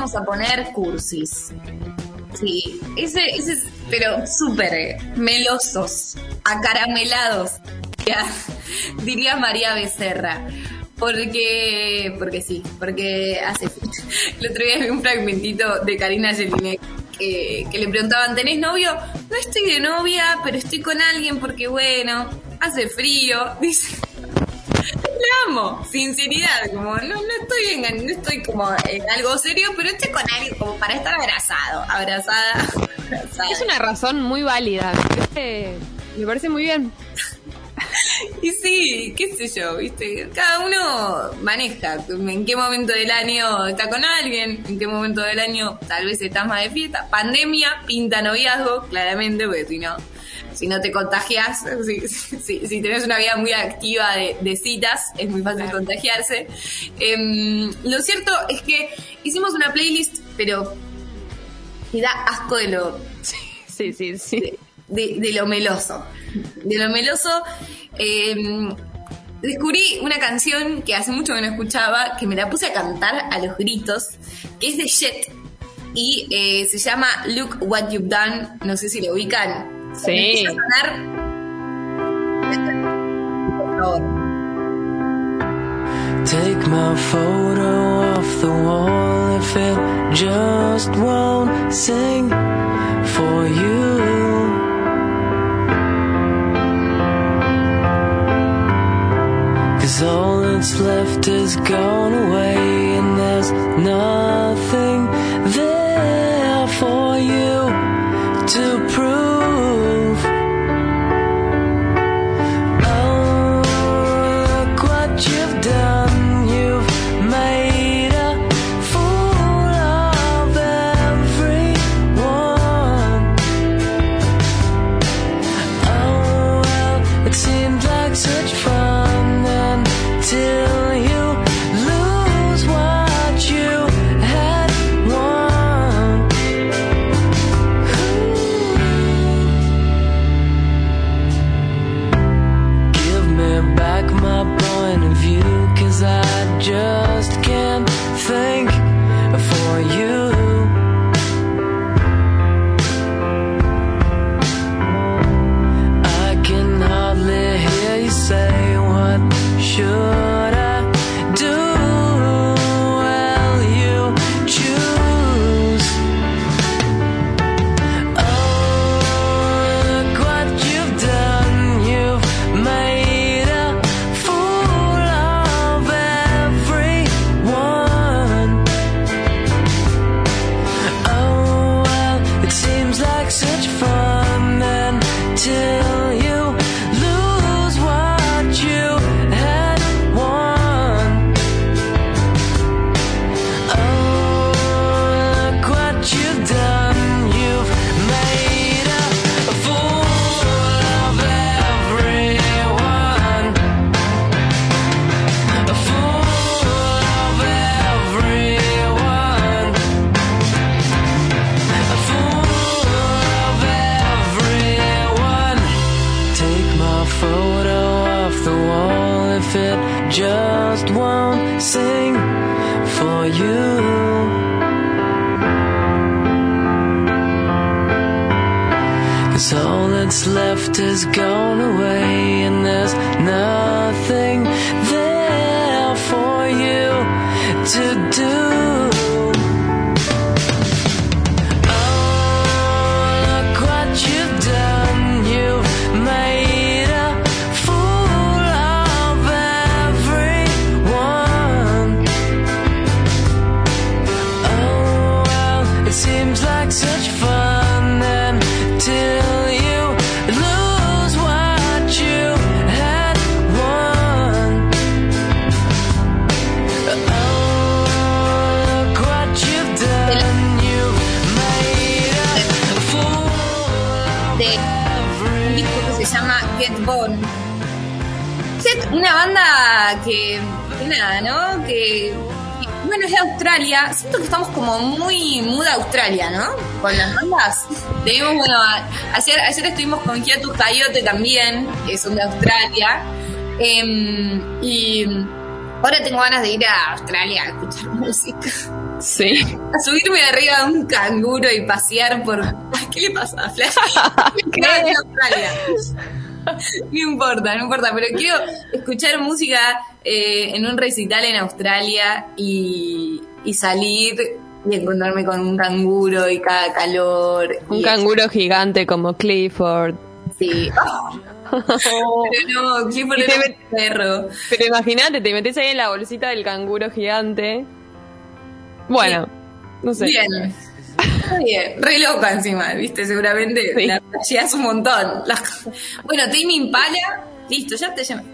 a poner cursis. Sí, ese, ese es, pero súper eh, melosos, acaramelados, ya, diría María Becerra. Porque, porque sí, porque hace. El otro día vi un fragmentito de Karina Jelinek que, que le preguntaban: ¿Tenés novio? No estoy de novia, pero estoy con alguien porque, bueno, hace frío. Dice. Amo, sinceridad, como no, no estoy en, no estoy como en algo serio, pero estoy con alguien como para estar abrazado, abrazada, abrazada. Es una razón muy válida. Me parece muy bien. Y sí, qué sé yo, viste, cada uno maneja en qué momento del año está con alguien, en qué momento del año tal vez estás más de fiesta. Pandemia pinta noviazgo, claramente, porque si no, si no te contagias, si, si, si tenés una vida muy activa de, de citas, es muy fácil contagiarse. Em, lo cierto es que hicimos una playlist, pero que da asco de lo, Sí, sí, sí. De, de lo meloso. De lo meloso. em, descubrí una canción que hace mucho que no escuchaba, que me la puse a cantar a los gritos, que es de Jet. Y eh, se llama Look What You've Done. No sé si lo ubican. Sí. A sonar. Por favor. Take my photo off the wall if it just won't sing for you. All that's left is gone away and there's nothing left is nada, ¿no? Que, bueno, es de Australia. Siento que estamos como muy muda Australia, ¿no? Con las bandas. Tenemos, bueno, ayer, ayer estuvimos con Hiatus Coyote también, que son de Australia. Em, y ahora tengo ganas de ir a Australia a escuchar música. Sí. a subirme arriba de un canguro y pasear por. ¿Qué le pasa a Flash? ¿Qué? Australia. No importa, no importa, pero quiero escuchar música eh, en un recital en Australia y, y salir y encontrarme con un canguro y cada calor. Un canguro gigante como Clifford. Sí. Pero no, Clifford Y era un perro. Pero imagínate, te metes ahí en la bolsita del canguro gigante. Bueno, no sé. Bien. Bien. Re loca encima, ¿viste? Seguramente Sí. la flasheás un montón. Bueno, Tame Impala, listo, ya te llamo.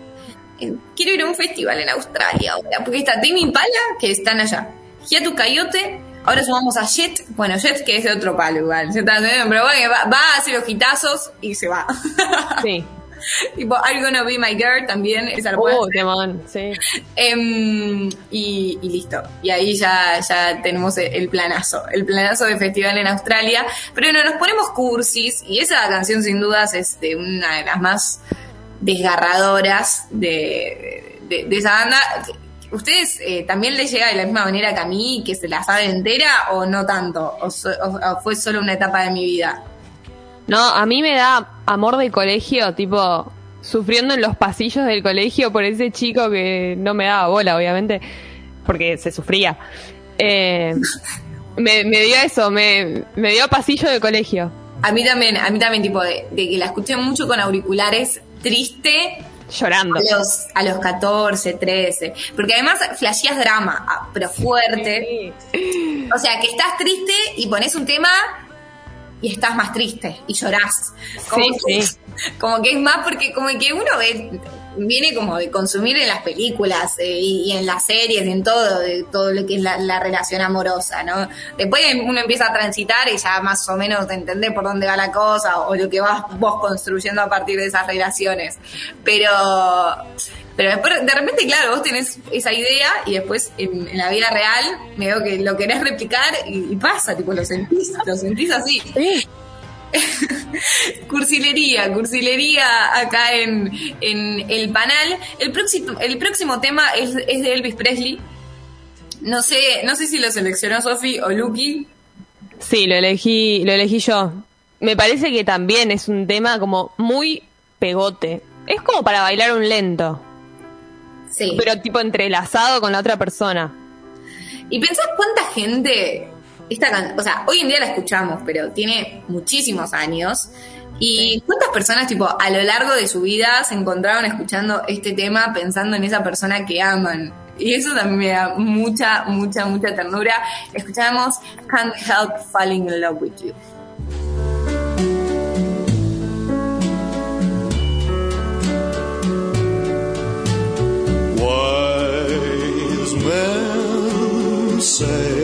Eh, Quiero ir a un festival en Australia ahora, porque está Tame Impala, que están allá. Hiatu Coyote, ahora sumamos a Jet. Bueno, Jet que es de otro palo igual. Pero bueno, va, va a hacer los hitazos y se va. Sí. tipo, I'm gonna be my girl también, esa puedo Oh, temón, sí. Em, y, y listo. Y ahí ya, ya tenemos el, el planazo, el planazo de festival en Australia. Pero bueno, nos ponemos cursis y esa canción sin dudas es de una de las más desgarradoras de, de- de esa banda. ¿Ustedes eh, también les llega de la misma manera que a mí, que se la sabe entera o no tanto? ¿O, so- o- o fue solo una etapa de mi vida? No, a mí me da amor de colegio, tipo, sufriendo en los pasillos del colegio por ese chico que no me daba bola, obviamente, porque se sufría. Eh, me, me dio eso, me, me dio pasillo de colegio. A mí también, a mí también tipo de, de que la escuché mucho con auriculares, triste, Llorando. A los, a los 14, 13. Porque además flasheas drama, ah, pero fuerte. O sea, que estás triste y pones un tema y estás más triste y llorás. Como, Sí, que, sí. como que es más porque como que uno ve, viene como de consumir en las películas eh, y, en las series y en todo, de todo lo que es la, la relación amorosa, ¿no? Después uno empieza a transitar y ya más o menos entender por dónde va la cosa o lo que vas vos construyendo a partir de esas relaciones. Pero pero después, de repente, claro, vos tenés esa idea y después en, en la vida real me veo que lo querés replicar y, y pasa, tipo, lo sentís, lo sentís así. cursilería, cursilería acá en, en el panel. El próximo, el próximo tema es, es de Elvis Presley. No sé, no sé si lo seleccionó Sofi o Lucky. Sí, lo elegí, lo elegí yo. Me parece que también es un tema como muy pegote. Es como para bailar un lento, Sí. pero tipo entrelazado con la otra persona. Y pensás cuánta gente, esta can- o sea, hoy en día la escuchamos, pero tiene muchísimos años. Y cuántas personas, tipo, a lo largo de su vida se encontraron escuchando este tema pensando en esa persona que aman. Y eso también me da mucha, mucha, mucha ternura. Escuchamos Can't Help Falling in Love with You. Wise men say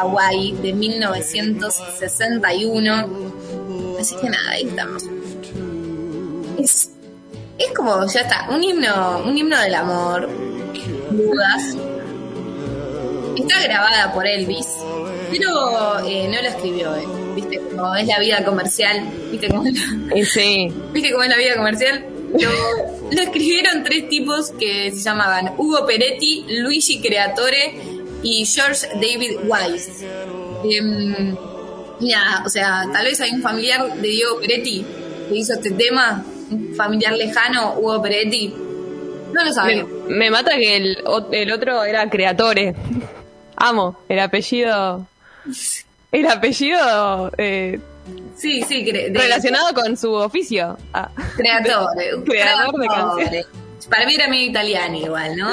Hawaii de 1961. Así que nada, ahí estamos. Es, es como, ya está, un himno, un himno del amor. Dudas. Está grabada por Elvis, pero eh, no lo escribió él. ¿Viste? Como es la vida comercial. ¿Viste cómo es la, Y sí. ¿Viste cómo es la vida comercial? Lo, lo escribieron tres tipos que se llamaban Hugo Peretti, Luigi Creatore y George David Wise. Em, mira, o sea, tal vez hay un familiar de Diego Peretti que hizo este tema, un familiar lejano, Hugo Peretti. No lo sabemos. me mata que el, el otro era Creatore. Amo, el apellido. El apellido eh, Sí, sí, de- relacionado con su oficio. Ah. Creatore. Creador de Creatore. canciones. Para mí era medio italiano igual, ¿no?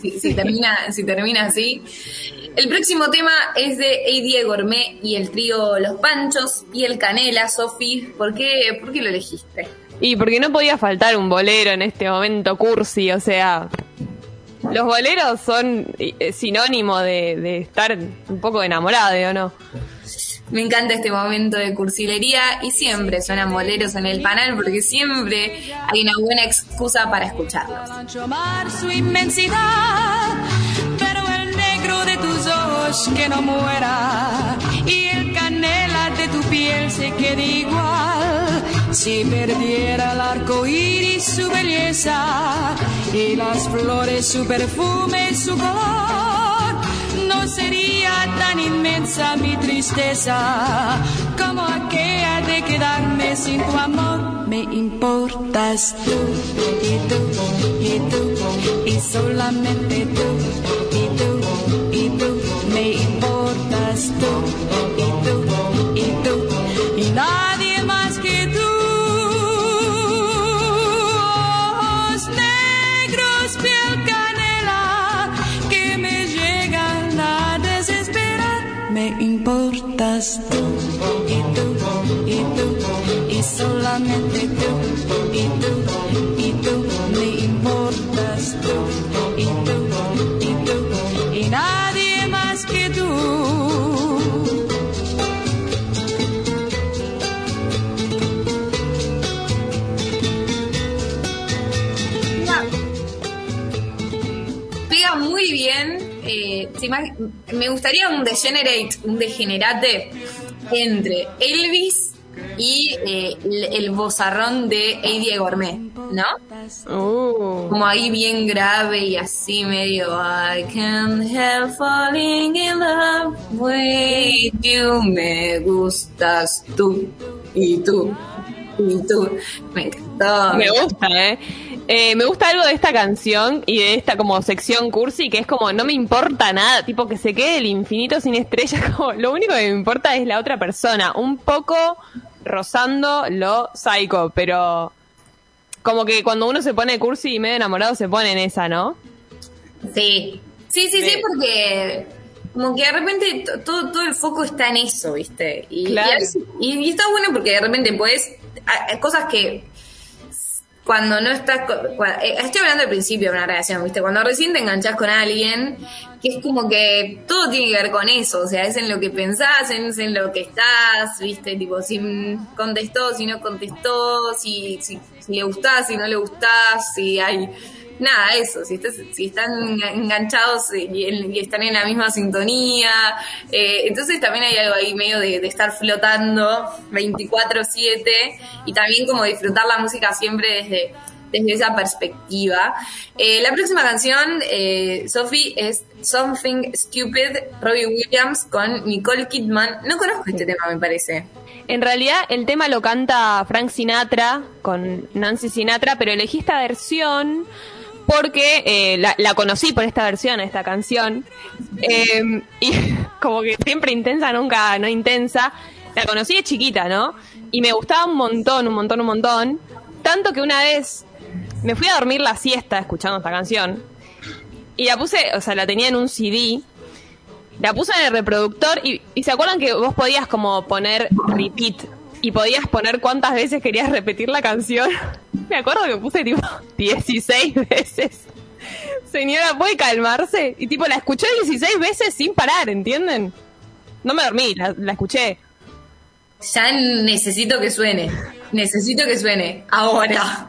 Si, si termina, si termina así. El próximo tema es de Eddie Gourmet y el trío Los Panchos y el Canela, Sofi. ¿Por qué, ¿Por qué lo elegiste? Y porque no podía faltar un bolero en este momento cursi, o sea, los boleros son eh, sinónimo de, de estar un poco enamorado, ¿o no? Me encanta este momento de cursilería y siempre suenan boleros en el panel porque siempre hay una buena excusa para escucharlos. su inmensidad, pero el negro de tus ojos que no muera y el canela de tu piel se quede igual. Si perdiera el arco iris su belleza y las flores su perfume su color, sería tan inmensa mi tristeza como aquella de quedarme sin tu amor. Me importas tú y tú y tú y solamente tú y tú y tú. Me importas tú Me importas tú y tú y tú y solamente tú y tú y tú. Me importas tú y tú me gustaría un degenerate, un degenerate entre Elvis y eh, el, el bozarrón de Eddie Gourmet, ¿no? Uh. Como ahí bien grave y así medio I can't help falling in love with you. Me gustas tú y tú Me encantó. Me gusta, ¿eh? Eh, me gusta algo de esta canción y de esta como sección cursi que es como no me importa nada, tipo que se quede el infinito sin estrellas, como lo único que me importa es la otra persona, un poco rozando lo psycho, pero como que cuando uno se pone cursi y medio enamorado se pone en esa, ¿no? Sí, sí, sí, Sí. porque como que de repente to- todo, todo el foco está en eso, ¿viste? Y, Claro. y a veces- y- y está bueno porque de repente puedes, hay cosas que cuando no estás, co- cua- eh, estoy hablando del principio de una relación, ¿viste? Cuando recién te enganchás con alguien, que es como que todo tiene que ver con eso, o sea, es en lo que pensás, es en lo que estás, ¿viste? Tipo, si contestó, si no contestó, si, si, si le gustás, si no le gustás, si hay... Nada, eso, si, estás, si están enganchados y, y están en la misma sintonía, eh, entonces también hay algo ahí medio de, estar flotando 24/7 y también como disfrutar la música siempre desde, desde esa perspectiva. Eh, la próxima canción, eh, Sophie, es Something Stupid, Robbie Williams con Nicole Kidman. No conozco este tema, me parece. En realidad el tema lo canta Frank Sinatra con Nancy Sinatra, pero elegí esta versión porque eh, la, conocí por esta versión, esta canción. Eh, y como que siempre intensa, nunca no intensa. La conocí de chiquita, ¿no? Y me gustaba un montón, un montón, un montón. Tanto que una vez me fui a dormir la siesta escuchando esta canción. Y la puse, o sea, la tenía en un CD. La puse en el reproductor y se acuerdan que vos podías como poner repeat y podías poner cuántas veces querías repetir la canción. Me acuerdo que puse tipo 16 veces. Señora, ¿puede calmarse? Y tipo, la escuché 16 veces sin parar, ¿entienden? No me dormí, la, la escuché. Ya necesito que suene. Necesito que suene. Ahora.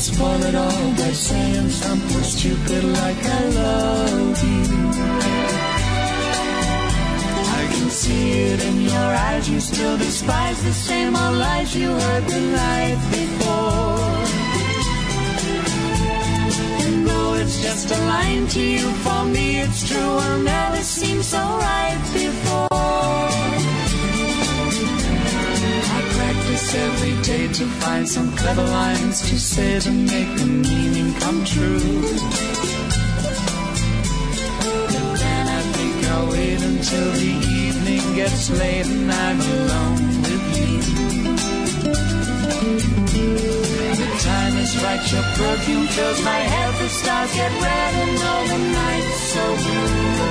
I go and all by saying something stupid like I love you. I can see it in your eyes, you still despise the same old lies you heard the night before. And though it's just a line to you, for me it's true, will never seem so right before. Practice every day to find some clever lines to say to make the meaning come true. But then I think I'll wait until the evening gets late and I'm alone with you. The time is right, your perfume fills my head, the stars get red and all the night's so blue.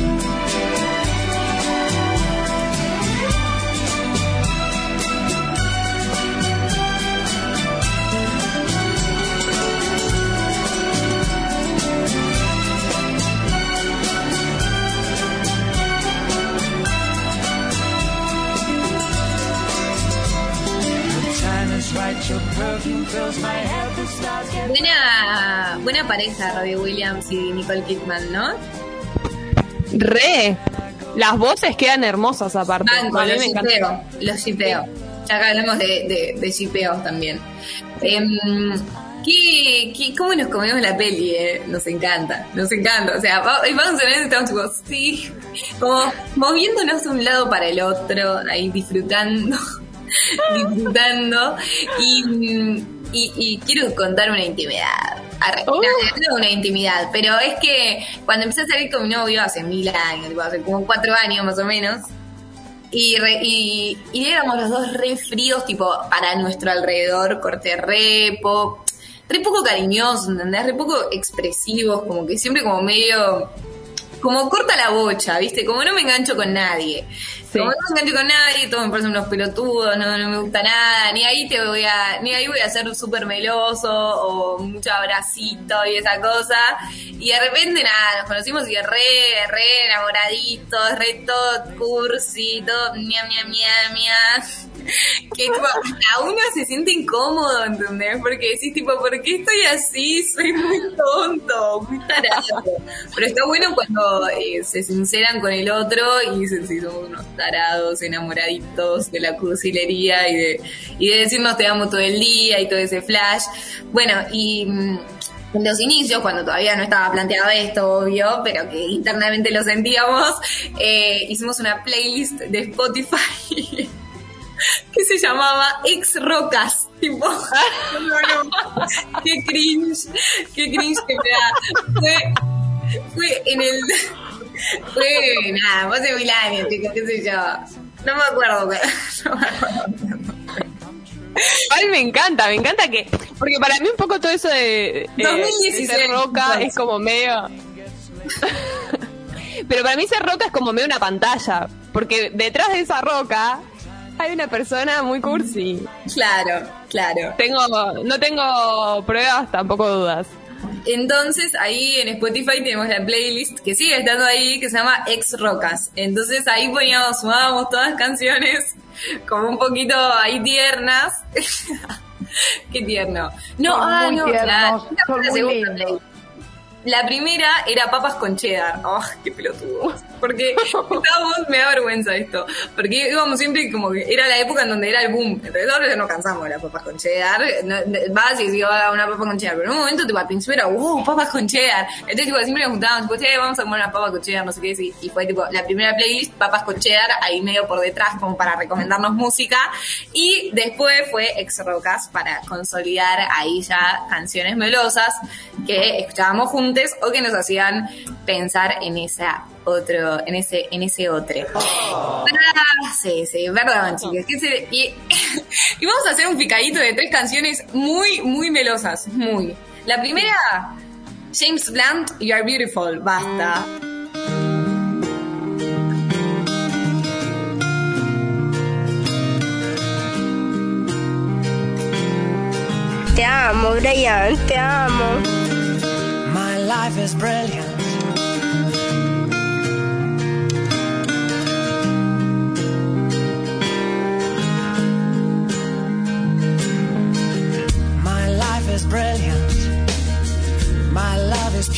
Pareja, Robbie Williams y Nicole Kidman, ¿no? Re. Las voces quedan hermosas aparte. Banco, A mí los shipeo, los shipeo. Ya que hablamos de, de, de shipeos también. Em, ¿qué, qué, cómo nos comemos la peli? eh? Nos encanta, nos encanta. O sea, vamos a ver, estamos tipo, sí, como moviéndonos de un lado para el otro, ahí disfrutando, disfrutando. Y, y, y quiero contar una intimidad. Uh. no, una intimidad, pero es que cuando empecé a salir con mi novio hace mil años, tipo, hace como cuatro años más o menos, y, re- y, y éramos los dos re fríos, tipo, para nuestro alrededor, corte re, po- re poco cariñosos, ¿entendés? Re poco expresivos, como que siempre como medio, como corta la bocha, ¿viste? Como no me engancho con nadie. Como no me engancho con nadie, todos me parecen unos pelotudos, no, no me gusta nada, ni ahí te voy a, ni ahí voy a ser súper meloso o mucho abracito y esa cosa. Y de repente nada, nos conocimos y re, re enamoraditos, re todo cursi, todo ña, ña, ña, ña. Que tipo, a uno se siente incómodo, ¿entendés? Porque decís tipo, ¿por qué estoy así? Soy muy tonto, muy tarado. Pero está bueno cuando eh, se sinceran con el otro y dicen si somos unos tarados, enamoraditos de la cursilería y de, y de decirnos te amo todo el día y todo ese flash. Bueno, y mm, en los inicios, cuando todavía no estaba planteado esto, obvio, pero que internamente lo sentíamos, eh, hicimos una playlist de Spotify que se llamaba Ex Rocas. Tipo, no, no, qué cringe, qué cringe que me da. Fue, fue en el. Fue, nada, fue hace mil años, chicos, qué sé yo. No me acuerdo, pero- no me acuerdo. Ay, me encanta, me encanta que. Porque para mí un poco todo eso de. eh, 2016, de roca es como medio. Pero para mí ser roca es como medio una pantalla. Porque detrás de esa roca hay una persona muy cursi. Claro, claro. Tengo, no tengo pruebas, tampoco dudas. Entonces ahí en Spotify tenemos la playlist que sigue estando ahí que se llama Ex Rocas. Entonces ahí poníamos, sumábamos todas las canciones como un poquito ahí tiernas. Qué tierno. No, Son ah, muy no, tiernos, la, la segunda. La primera era papas con cheddar. ¡Oh, qué pelotudo! Porque estábamos, me da vergüenza esto, porque íbamos siempre como que era la época en donde era el boom, entonces ahora ya no cansamos de las papas con cheddar, no- vas y decís, "Ah, una papa con cheddar, pero en un momento tipo al principio era, wow, papas con cheddar, entonces tipo siempre nos juntábamos, tipo, "Che, vamos a comer una papa con cheddar, no sé qué, y, y fue tipo la primera playlist, papas con cheddar, ahí medio por detrás como para recomendarnos música, y después fue ex rocas para consolidar ahí ya canciones melosas que escuchábamos juntos o que nos hacían pensar en esa otro, en ese, en ese otro. Ah, sí, sí, perdón, chicos. que se- y, y vamos a hacer un picadito de tres canciones muy, muy melosas, muy. La primera, James Blunt, You Are Beautiful, basta. Te amo, Brian, te amo. My life is brilliant.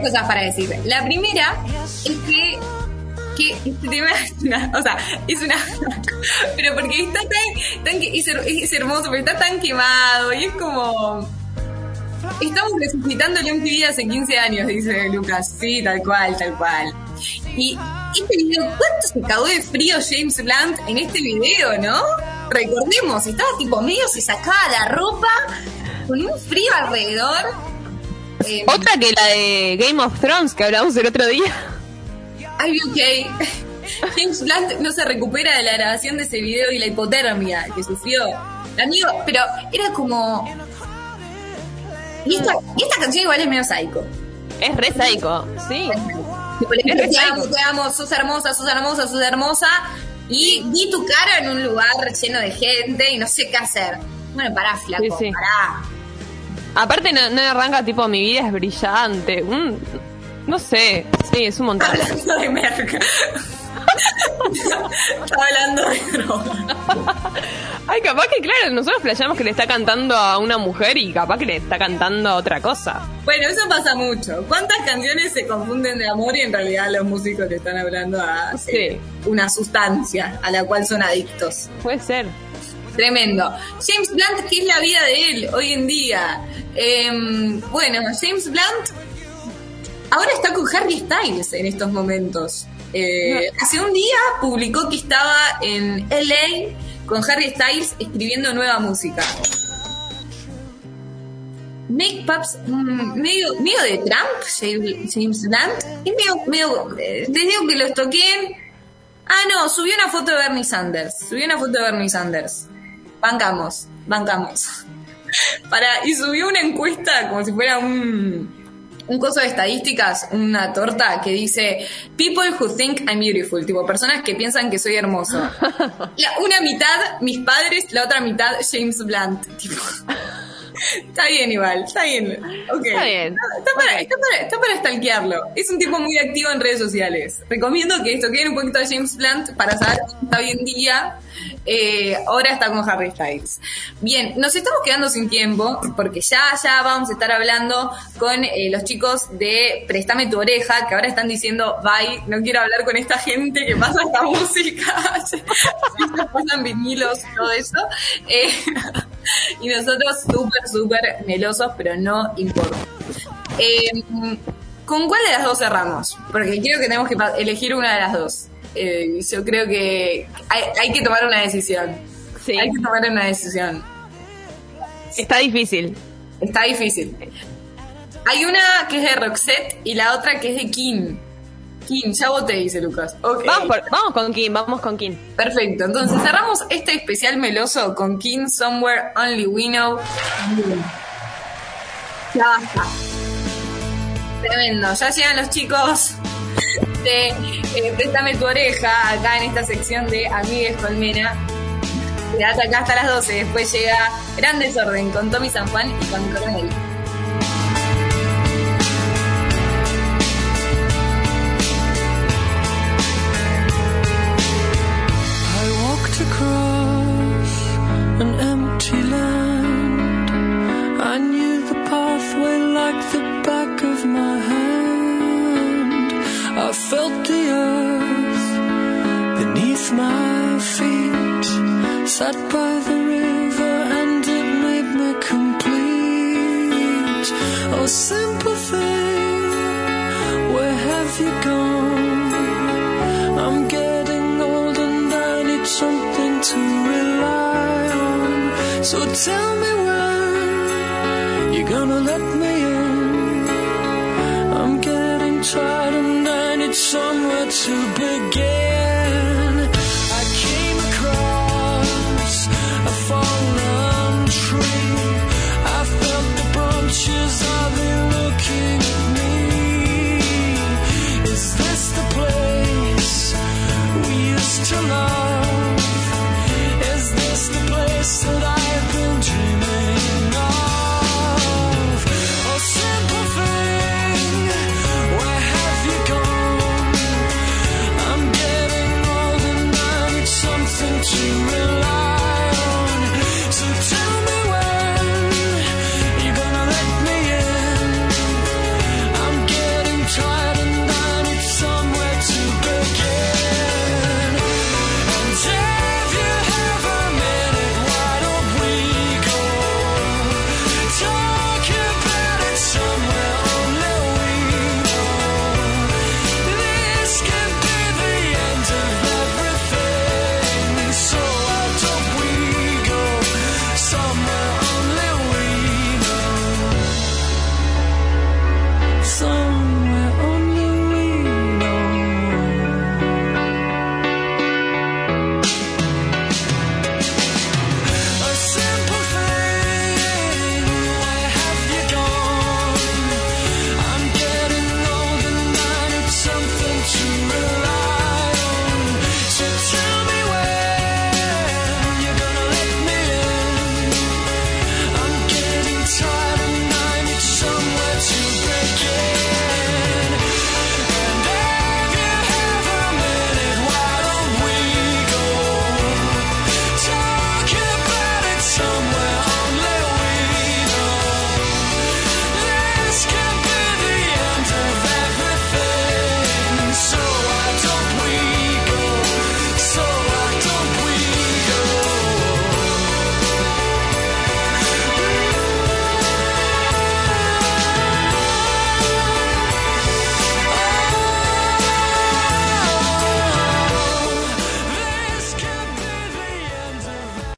Cosas para decir. La primera es que, este tema es una, o sea, es una, pero porque está tan, tan es, es hermoso, pero está tan quemado y es como, estamos resucitándole un TV hace 15 años, dice Lucas, sí, tal cual, tal cual. Y este video, ¿cuánto se cagó de frío James Blunt en este video, no? Recordemos, estaba tipo medio, se sacaba la ropa con un frío alrededor. Eh, Otra que la de Game of Thrones que hablamos el otro día. Be okay. James Blunt no se recupera de la grabación de ese video y la hipotermia que sufrió. Amigo, pero era como. Y esta, y esta canción igual es medio psycho. Es re psycho, sí. Es re psycho. te amo, sos hermosa, sos hermosa, sos hermosa. Y vi tu cara en un lugar lleno de gente y no sé qué hacer. Bueno, pará, flaco, Sí, sí. pará. Aparte no, no arranca tipo mi vida es brillante. Un- no sé, sí, es un montón. Hablando de merca. Estaba hablando de droga. Ay, capaz que claro, nosotros flasheamos que le está cantando a una mujer y capaz que le está cantando a otra cosa. Bueno, eso pasa mucho. ¿Cuántas canciones se confunden de amor y en realidad los músicos le están hablando a Sí. eh, una sustancia a la cual son adictos? Puede ser. Tremendo. James Blunt, ¿qué es la vida de él hoy en día? Em, bueno, James Blunt ahora está con Harry Styles en estos momentos. Eh, hace un día publicó que estaba en LA con Harry Styles escribiendo nueva música. Make Paps, mm, medio, medio de Trump, James James Blunt. Es medio, medio, eh, les digo que los toquen. Ah, no, subió una foto de Bernie Sanders. Subió una foto de Bernie Sanders. Bancamos, bancamos. Para, y subió una encuesta como si fuera un, un coso de estadísticas, una torta que dice People who think I'm beautiful, tipo personas que piensan que soy hermoso. La- una mitad, mis padres, la otra mitad, James Blunt. Tipo. Está bien igual, está bien. Ok. Está bien. Está para, Ok. está para, está para stalkearlo. Es un tipo muy activo en redes sociales. Recomiendo que esto quede un poquito de James Blunt para saber cómo está hoy en día. Eh, ahora está con Harry Styles. Bien, nos estamos quedando sin tiempo porque ya, ya vamos a estar hablando con eh, los chicos de Préstame tu oreja que ahora están diciendo, bye, no quiero hablar con esta gente que pasa esta música. Pasan vinilos, todo eso. Eh, y nosotros súper, súper melosos, pero no importa. ¿Con cuál de las dos cerramos? Porque creo que tenemos que elegir una de las dos. Eh, yo creo que hay, hay que tomar una decisión. Sí. Hay que tomar una decisión. Está difícil. Está difícil. Hay una que es de Roxette y la otra que es de Kim. Kim, ya voté, dice Lucas. Vamos, por- vamos con Kim, vamos con Kim. Perfecto, entonces cerramos este especial meloso con King Somewhere Only We Know. Ya basta. Tremendo, ya llegan los chicos de eh, Préstame tu oreja acá en esta sección de Amigues Colmena. Quédate acá hasta las 12, después llega Gran Desorden con Tommy San Juan y con Coronel. Across an empty land. I knew felt the earth beneath my feet. Sat by the river and it made me complete. Oh, simple thing, where have you gone? I'm getting old and I need something to rely on. So tell me to be you really